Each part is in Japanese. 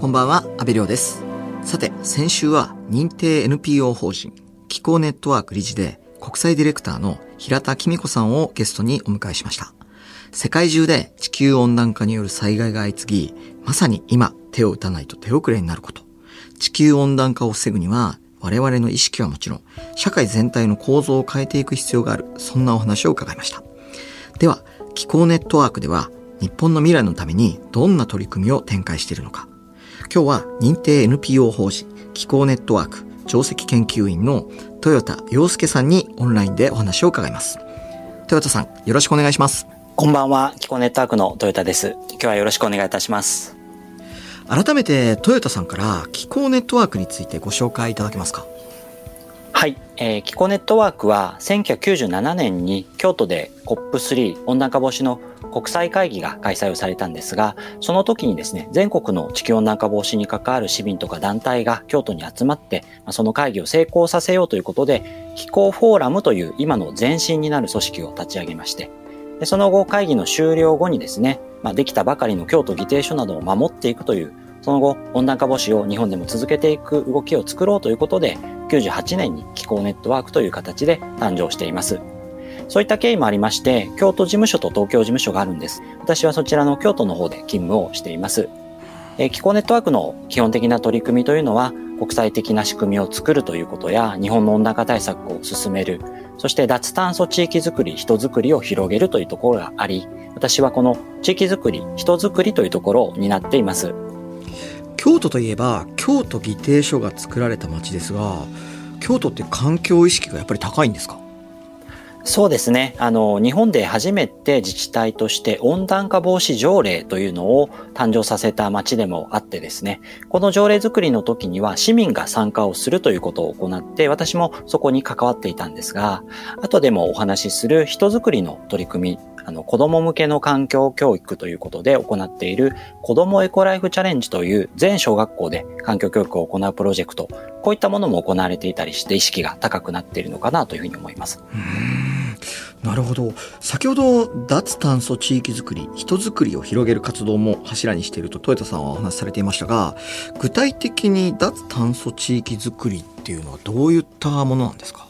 こんばんは、安部亮です。さて、先週は認定 NPO 法人気候ネットワーク理事で国際ディレクターの平田紀美子さんをゲストにお迎えしました。世界中で地球温暖化による災害が相次ぎ、まさに今手を打たないと手遅れになること。地球温暖化を防ぐには我々の意識はもちろん、社会全体の構造を変えていく必要がある、そんなお話を伺いました。では、気候ネットワークでは日本の未来のためにどんな取り組みを展開しているのか。今日は認定 NPO 法人気候ネットワーク上席研究員の豊田洋介さんにオンラインでお話を伺います。豊田さん、よろしくお願いします。こんばんは、気候ネットワークの豊田です。今日はよろしくお願いいたします。改めて豊田さんから気候ネットワークについてご紹介いただけますか？はい、えー、気候ネットワークは1997年に京都で COP3 温暖化防止の国際会議が開催をされたんですが、その時にですね、全国の地球温暖化防止に関わる市民とか団体が京都に集まって、その会議を成功させようということで、気候フォーラムという今の前身になる組織を立ち上げまして、でその後会議の終了後にですね、まあ、できたばかりの京都議定書などを守っていくという、その後温暖化防止を日本でも続けていく動きを作ろうということで、98年に気候ネットワークという形で誕生しています。そういった経緯もありまして、京都事務所と東京事務所があるんです。私はそちらの京都の方で勤務をしています。えー、気候ネットワークの基本的な取り組みというのは、国際的な仕組みを作るということや、日本の温暖化対策を進める、そして脱炭素地域づくり、人づくりを広げるというところがあり、私はこの地域づくり、人づくりというところを担っています。京都といえば、京都議定書が作られた町ですが、京都って環境意識がやっぱり高いんですか？そうですね。あの、日本で初めて自治体として温暖化防止条例というのを誕生させた町でもあってですね、この条例作りの時には市民が参加をするということを行って、私もそこに関わっていたんですが、後でもお話しする人づくりの取り組み、あの、子供向けの環境教育ということで行っている子供エコライフチャレンジという全小学校で環境教育を行うプロジェクト、こういったものも行われていたりして意識が高くなっているのかなというふうに思います。なるほど。先ほど脱炭素地域づくり、人づくりを広げる活動も柱にしていると豊田さんはお話しされていましたが、具体的に脱炭素地域づくりっていうのはどういったものなんですか？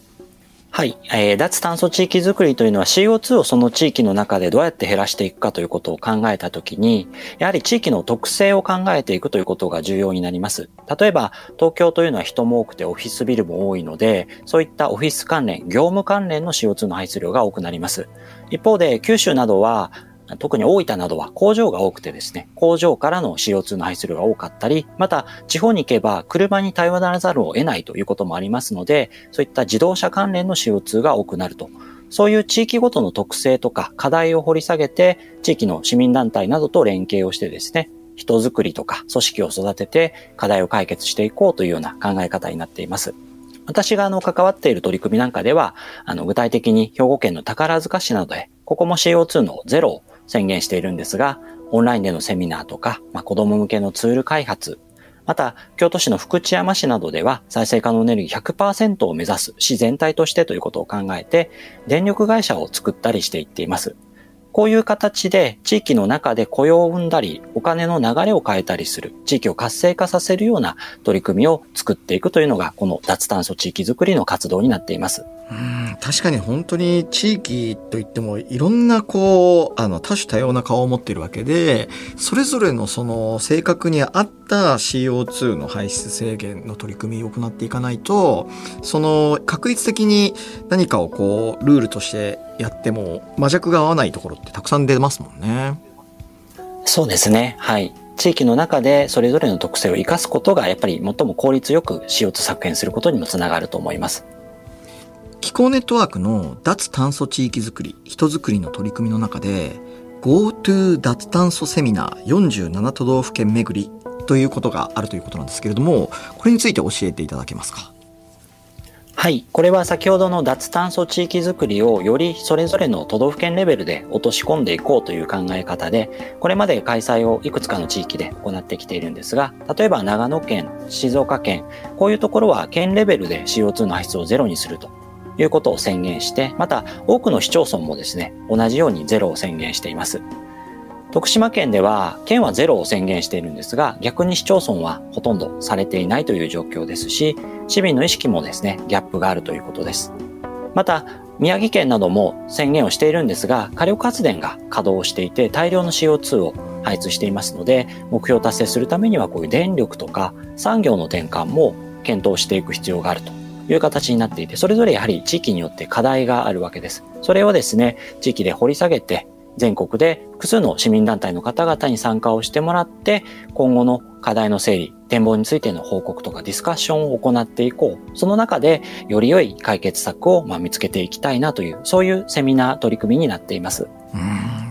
はい、えー、脱炭素地域づくりというのは CO2 をその地域の中でどうやって減らしていくかということを考えたときに、やはり地域の特性を考えていくということが重要になります。例えば、東京というのは人も多くてオフィスビルも多いので、そういったオフィス関連、業務関連の CO2 の排出量が多くなります。一方で、九州などは特に大分などは工場が多くてですね、工場からの CO2 の排出量が多かったり、また地方に行けば車に頼らざるを得ないということもありますので、そういった自動車関連の CO2 が多くなると。そういう地域ごとの特性とか課題を掘り下げて、地域の市民団体などと連携をしてですね、人づくりとか組織を育てて課題を解決していこうというような考え方になっています。私があの関わっている取り組みなんかでは、あの具体的に兵庫県の宝塚市などで、ここも CO2 のゼロを宣言しているんですが、オンラインでのセミナーとか、まあ、子供向けのツール開発、また、京都市の福知山市などでは再生可能エネルギー100%を目指す市全体としてということを考えて、電力会社を作ったりしていっています。こういう形で地域の中で雇用を生んだり、お金の流れを変えたりする、地域を活性化させるような取り組みを作っていくというのが、この脱炭素地域づくりの活動になっています。うん確かに本当に地域といってもいろんなこうあの多種多様な顔を持っているわけでそれぞれのその性格に合った CO2 の排出制限の取り組みを行っていかないとその確率的に何かをこうルールとしてやっても魔弱が合わないところってたくさん出ますもんね。そうですね。はい。地域の中でそれぞれの特性を生かすことがやっぱり最も効率よく CO2 削減することにもつながると思います。気候ネットワークの脱炭素地域づくり、人づくりの取り組みの中で GoTo 脱炭素セミナー47都道府県巡りということがあるということなんですけれども、これについて教えていただけますか？はい。これは先ほどの脱炭素地域づくりをよりそれぞれの都道府県レベルで落とし込んでいこうという考え方で、これまで開催をいくつかの地域で行ってきているんですが、例えば長野県、静岡県、こういうところは県レベルで CO2 の排出をゼロにするということを宣言して、また多くの市町村もですね、同じようにゼロを宣言しています。徳島県では、県はゼロを宣言しているんですが、逆に市町村はほとんどされていないという状況ですし、市民の意識もですね、ギャップがあるということです。また、宮城県なども宣言をしているんですが、火力発電が稼働していて大量の CO2 を排出していますので、目標達成するためにはこういう電力とか産業の転換も検討していく必要があるという形になっていて、それぞれやはり地域によって課題があるわけです。それをですね、地域で掘り下げて、全国で複数の市民団体の方々に参加をしてもらって、今後の課題の整理、展望についての報告とかディスカッションを行っていこう。その中でより良い解決策をまあ見つけていきたいなという、そういうセミナー取り組みになっています。うん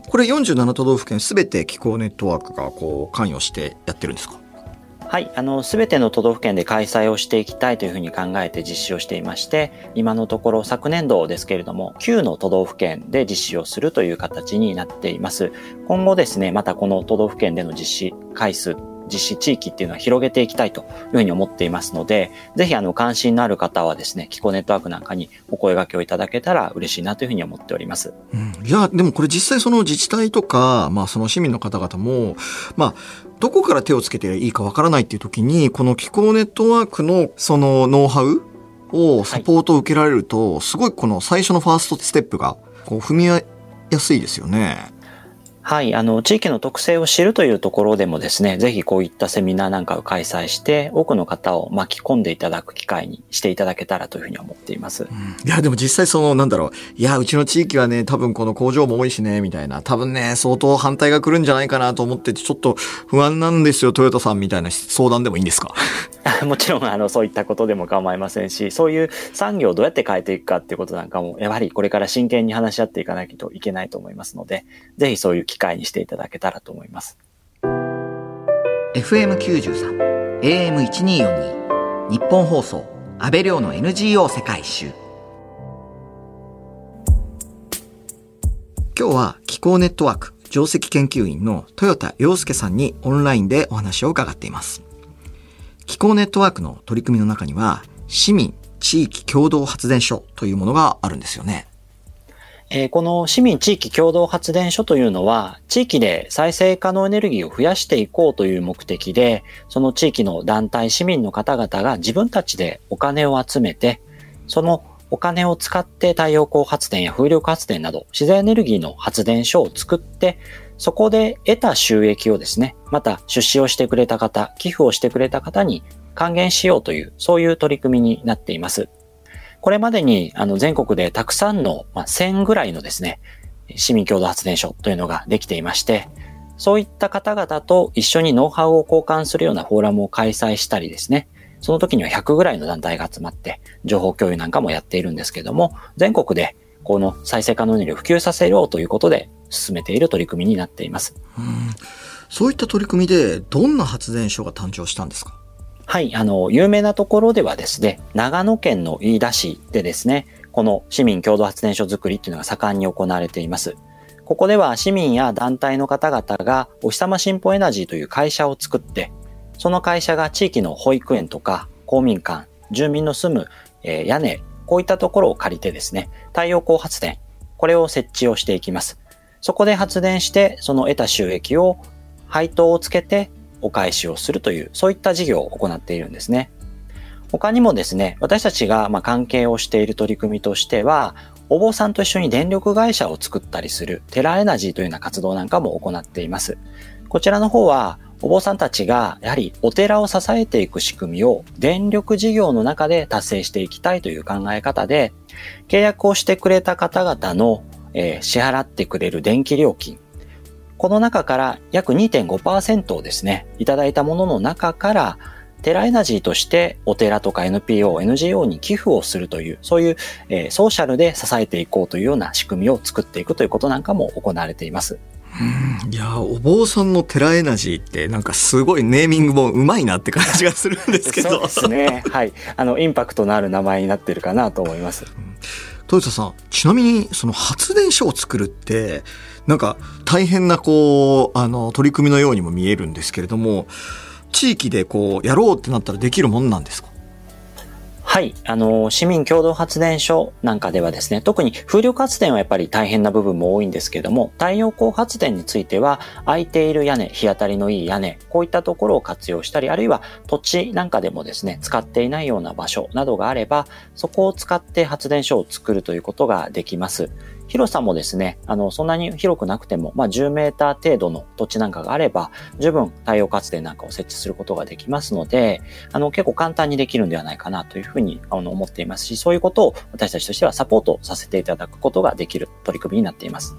これ47都道府県すべて気候ネットワークがこう関与してやってるんですか？はい、あの、すべての都道府県で開催をしていきたいというふうに考えて実施をしていまして、今のところ昨年度ですけれども、9の都道府県で実施をするという形になっています。今後ですね、またこの都道府県での実施回数実施地域っていうのは広げていきたいというふうに思っていますので、ぜひあの関心のある方はですね、気候ネットワークなんかにお声掛けをいただけたら嬉しいなというふうに思っております。うん、いや、でもこれ実際その自治体とか、まあその市民の方々も、まあ、どこから手をつけていいかわからないっていう時に、この気候ネットワークのそのノウハウをサポートを受けられると、はい、すごいこの最初のファーストステップがこう踏みやすいですよね。はい、あの、地域の特性を知るというところでもですね、ぜひこういったセミナーなんかを開催して、多くの方を巻き込んでいただく機会にしていただけたらというふうに思っています。うん、いや、でも実際その、なんだろう、いや、うちの地域はね、多分この工場も多いしね、みたいな、多分ね、相当反対が来るんじゃないかなと思ってて、ちょっと不安なんですよ、トヨタさんみたいな相談でもいいんですか？もちろん、あの、そういったことでも構いませんし、そういう産業をどうやって変えていくかっていうことなんかも、やはりこれから真剣に話し合っていかないといけないと思いますので、ぜひそういう機会にしていただけたらと思います。FM93、AM1242、日本放送、安倍亮の NGO 世界一周。今日は気候ネットワーク上席研究員の豊田洋介さんにオンラインでお話を伺っています。気候ネットワークの取り組みの中には、市民地域共同発電所というものがあるんですよね。えー、この市民地域共同発電所というのは、地域で再生可能エネルギーを増やしていこうという目的で、その地域の団体市民の方々が自分たちでお金を集めて、そのお金を使って太陽光発電や風力発電など自然エネルギーの発電所を作って、そこで得た収益をですね、また出資をしてくれた方、寄付をしてくれた方に還元しようという、そういう取り組みになっています。これまでにあの全国でたくさんの、まあ、1000ぐらいのですね、市民共同発電所というのができていまして、そういった方々と一緒にノウハウを交換するようなフォーラムを開催したりですね、その時には100ぐらいの団体が集まって情報共有なんかもやっているんですけども、全国でこの再生可能エネルギーを普及させようということで進めている取り組みになっています。うんそういった取り組みでどんな発電所が誕生したんですか？はい、あの、有名なところではですね、長野県の飯田市でですね、この市民共同発電所づくりっていうのが盛んに行われています。ここでは市民や団体の方々がお日様新報エナジーという会社を作って、その会社が地域の保育園とか公民館、住民の住む、え屋根、こういったところを借りてですね、太陽光発電、これを設置をしていきます。そこで発電して、その得た収益を配当をつけてお返しをするという、そういった事業を行っているんですね。他にもですね、私たちがま関係をしている取り組みとしては、お坊さんと一緒に電力会社を作ったりするテラエナジーというような活動なんかも行っています。こちらの方は、お坊さんたちがやはりお寺を支えていく仕組みを電力事業の中で達成していきたいという考え方で、契約をしてくれた方々の、えー、支払ってくれる電気料金、この中から約2.5%をですね、いただいたものの中から、テラエナジーとしてお寺とか NPO、NGO に寄付をするという、そういう、えー、ソーシャルで支えていこうというような仕組みを作っていくということなんかも行われています。いやお坊さんのテラエナジーってなんかすごいネーミングもうまいなって感じがするんですけど。そうですね。はい。あのインパクトのある名前になってるかなと思います、豊田さんちなみにその発電所を作るってなんか大変なこう、あの、取り組みのようにも見えるんですけれども、地域でこう、やろうってなったらできるもんなんですか？はい。あの、市民共同発電所なんかではですね、特に風力発電はやっぱり大変な部分も多いんですけども、太陽光発電については、空いている屋根、日当たりのいい屋根、こういったところを活用したり、あるいは土地なんかでもですね、使っていないような場所などがあれば、そこを使って発電所を作るということができます。広さもですね、あの、そんなに広くなくても、まあ、10メーター程度の土地なんかがあれば、十分太陽活電なんかを設置することができますので、あの、結構簡単にできるんではないかなというふうにあの思っていますし、そういうことを私たちとしてはサポートさせていただくことができる取り組みになっています。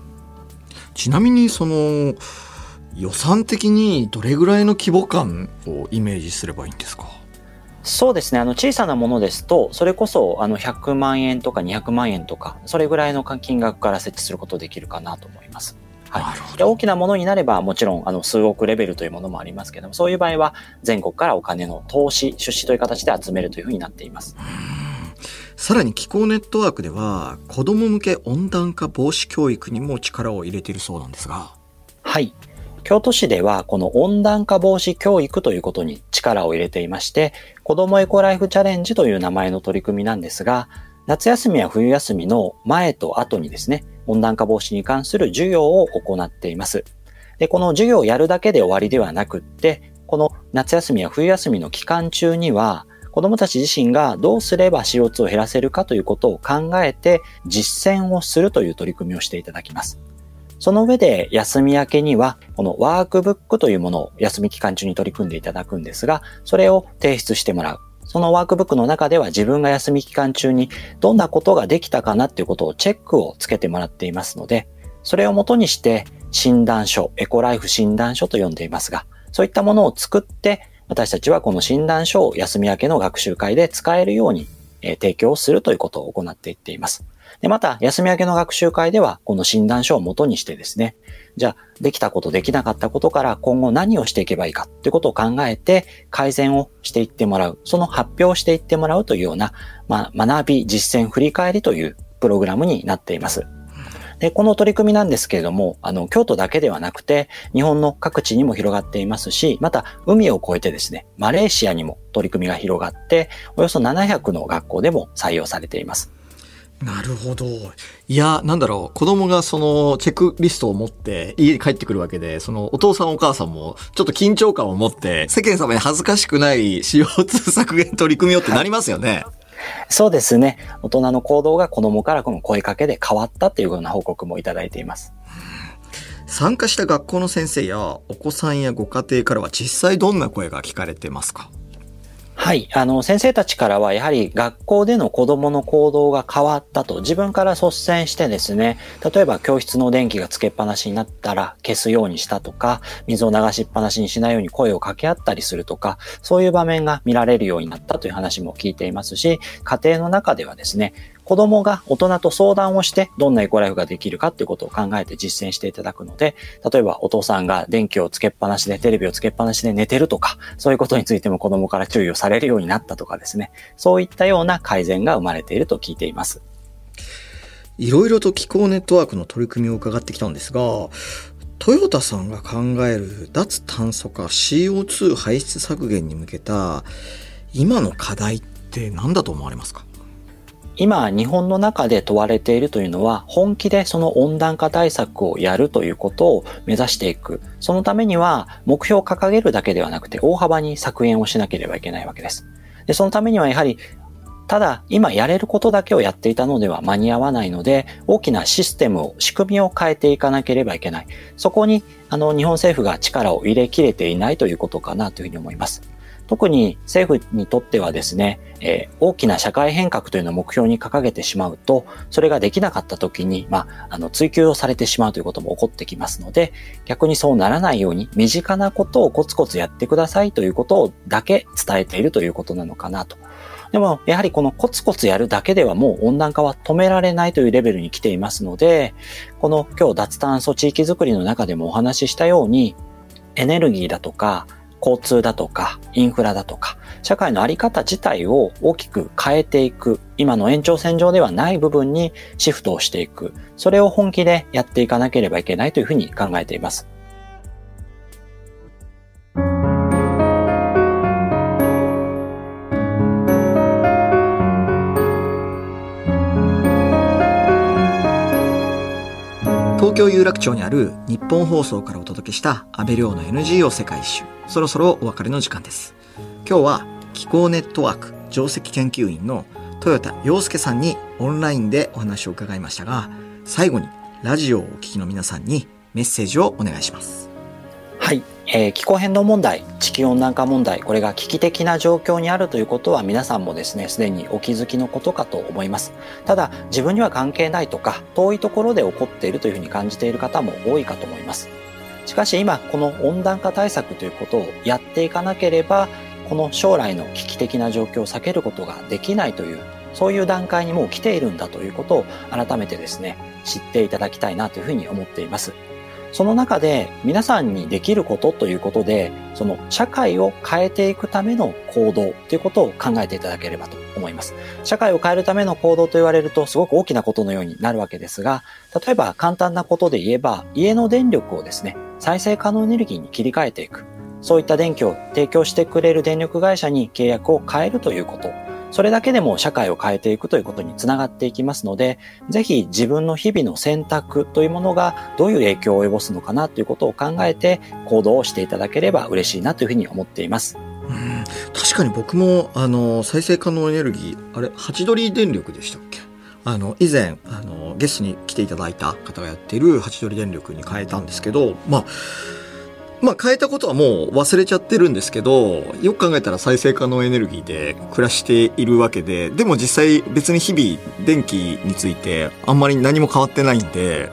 ちなみに、その、予算的にどれぐらいの規模感をイメージすればいいんですか？そうですね。あの、小さなものですと、それこそ、あの、100万円とか200万円とか、それぐらいの金額から設置することできるかなと思います。はい。で大きなものになれば、もちろん、あの、数億レベルというものもありますけども、そういう場合は、全国からお金の投資、出資という形で集めるというふうになっています。さらに気候ネットワークでは、子供向け温暖化防止教育にも力を入れているそうなんですが。はい。京都市ではこの温暖化防止教育ということに力を入れていまして、子供エコライフチャレンジという名前の取り組みなんですが、夏休みや冬休みの前と後にですね、温暖化防止に関する授業を行っています。で、この授業をやるだけで終わりではなくって、この夏休みや冬休みの期間中には、子供たち自身がどうすれば CO2 を減らせるかということを考えて実践をするという取り組みをしていただきます。その上で休み明けには、このワークブックというものを休み期間中に取り組んでいただくんですが、それを提出してもらう。そのワークブックの中では自分が休み期間中にどんなことができたかなっていうことをチェックをつけてもらっていますので、それをもとにして診断書、エコライフ診断書と呼んでいますが、そういったものを作って、私たちはこの診断書を休み明けの学習会で使えるように、提供するということを行っていっています。で、また、休み明けの学習会では、この診断書を元にしてですね、じゃあ、できたこと、できなかったことから今後何をしていけばいいかっていうことを考えて、改善をしていってもらう、その発表をしていってもらうというような、まあ、学び、実践、振り返りというプログラムになっています。で、この取り組みなんですけれども、あの、京都だけではなくて、日本の各地にも広がっていますし、また、海を越えてですね、マレーシアにも取り組みが広がって、およそ700の学校でも採用されています。なるほど。いや、なんだろう、子供がそのチェックリストを持って家に帰ってくるわけで、そのお父さんお母さんもちょっと緊張感を持って、世間様に恥ずかしくない CO2 削減取り組みよってなりますよね。そうですね。大人の行動が子供からこの声かけで変わったっていうような報告もいただいています。参加した学校の先生やお子さんやご家庭からは実際どんな声が聞かれてますか？はい。あの、先生たちからは、やはり学校での子供の行動が変わったと、自分から率先してですね、例えば教室の電気がつけっぱなしになったら消すようにしたとか、水を流しっぱなしにしないように声を掛け合ったりするとか、そういう場面が見られるようになったという話も聞いていますし、家庭の中ではですね、子供が大人と相談をして、どんなエコライフができるかっていうことを考えて実践していただくので、例えばお父さんが電気をつけっぱなしで、テレビをつけっぱなしで寝てるとか、そういうことについても子供から注意をされるようになったとかですね、そういったような改善が生まれていると聞いています。いろいろと気候ネットワークの取り組みを伺ってきたんですが、トヨタさんが考える脱炭素化 CO2 排出削減に向けた今の課題って何だと思われますか？今日本の中で問われているというのは本気でその温暖化対策をやるということを目指していく。そのためには目標を掲げるだけではなくて大幅に削減をしなければいけないわけです。で、そのためにはやはりただ、今やれることだけをやっていたのでは間に合わないので、大きなシステムを、仕組みを変えていかなければいけない。そこに、あの、日本政府が力を入れきれていないということかなというふうに思います。特に政府にとってはですね、えー、大きな社会変革というのを目標に掲げてしまうと、それができなかった時に、まあ、あの、追求をされてしまうということも起こってきますので、逆にそうならないように、身近なことをコツコツやってくださいということをだけ伝えているということなのかなと。でも、やはりこのコツコツやるだけではもう温暖化は止められないというレベルに来ていますので、この今日脱炭素地域づくりの中でもお話ししたように、エネルギーだとか、交通だとか、インフラだとか、社会のあり方自体を大きく変えていく、今の延長線上ではない部分にシフトをしていく、それを本気でやっていかなければいけないというふうに考えています。東京有楽町にある日本放送からお届けした安倍亮の NGO 世界一周。そろそろお別れの時間です。今日は気候ネットワーク上席研究員の豊田洋介さんにオンラインでお話を伺いましたが、最後にラジオをお聞きの皆さんにメッセージをお願いします。はい、えー、気候変動問題、地球温暖化問題、これが危機的な状況にあるということは皆さんもですね、すでにお気づきのことかと思います。ただ、自分には関係ないとか、遠いところで起こっているというふうに感じている方も多いかと思います。しかし今、この温暖化対策ということをやっていかなければ、この将来の危機的な状況を避けることができないという、そういう段階にもう来ているんだということを改めてですね、知っていただきたいなというふうに思っています。その中で皆さんにできることということで、その社会を変えていくための行動ということを考えていただければと思います。社会を変えるための行動と言われるとすごく大きなことのようになるわけですが、例えば簡単なことで言えば、家の電力をですね、再生可能エネルギーに切り替えていく。そういった電気を提供してくれる電力会社に契約を変えるということ。それだけでも社会を変えていくということにつながっていきますので、ぜひ自分の日々の選択というものがどういう影響を及ぼすのかなということを考えて行動をしていただければ嬉しいなというふうに思っています。うん確かに僕もあの再生可能エネルギーあれハチドリ電力でしたっけ？あの以前あのゲストに来ていただいた方がやっているハチドリ電力に変えたんですけどまあまあ変えたことはもう忘れちゃってるんですけど、よく考えたら再生可能エネルギーで暮らしているわけで、でも実際別に日々電気についてあんまり何も変わってないんで、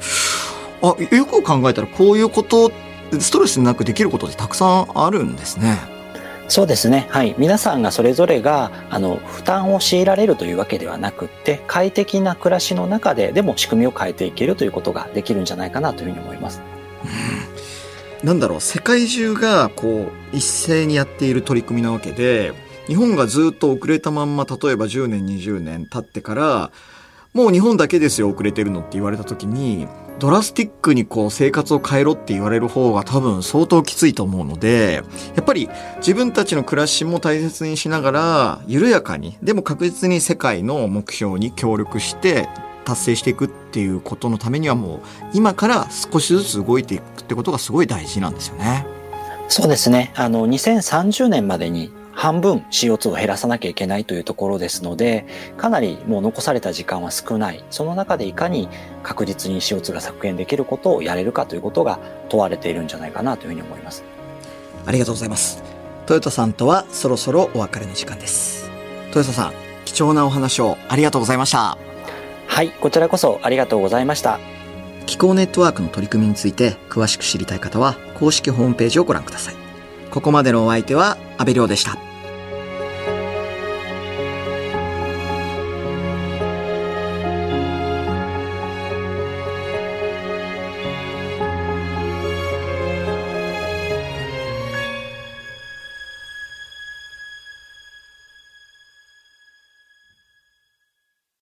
あ、よく考えたらこういうこと、ストレスなくできることってたくさんあるんですね。そうですね。はい。皆さんがそれぞれが、あの、負担を強いられるというわけではなくって、快適な暮らしの中で、でも仕組みを変えていけるということができるんじゃないかなというふうに思います。なんだろう、世界中がこう、一斉にやっている取り組みなわけで、日本がずっと遅れたまんま、例えば10年、20年経ってから、もう日本だけですよ、遅れてるのって言われた時に、ドラスティックにこう生活を変えろって言われる方が多分相当きついと思うので、やっぱり自分たちの暮らしも大切にしながら、緩やかに、でも確実に世界の目標に協力して達成していくっていうことのためにはもう今から少しずつ動いていくってことがすごい大事なんですよね。そうですね。あの、2030年までに半分 CO2 を減らさなきゃいけないというところですので、かなりもう残された時間は少ない。その中でいかに確実に CO2 が削減できることをやれるかということが問われているんじゃないかなというふうに思います。ありがとうございます。トヨタさんとはそろそろお別れの時間です。トヨタさん、貴重なお話をありがとうございました。はい、こちらこそありがとうございました。気候ネットワークの取り組みについて詳しく知りたい方は公式ホームページをご覧ください。ここまでのお相手は安部亮でした。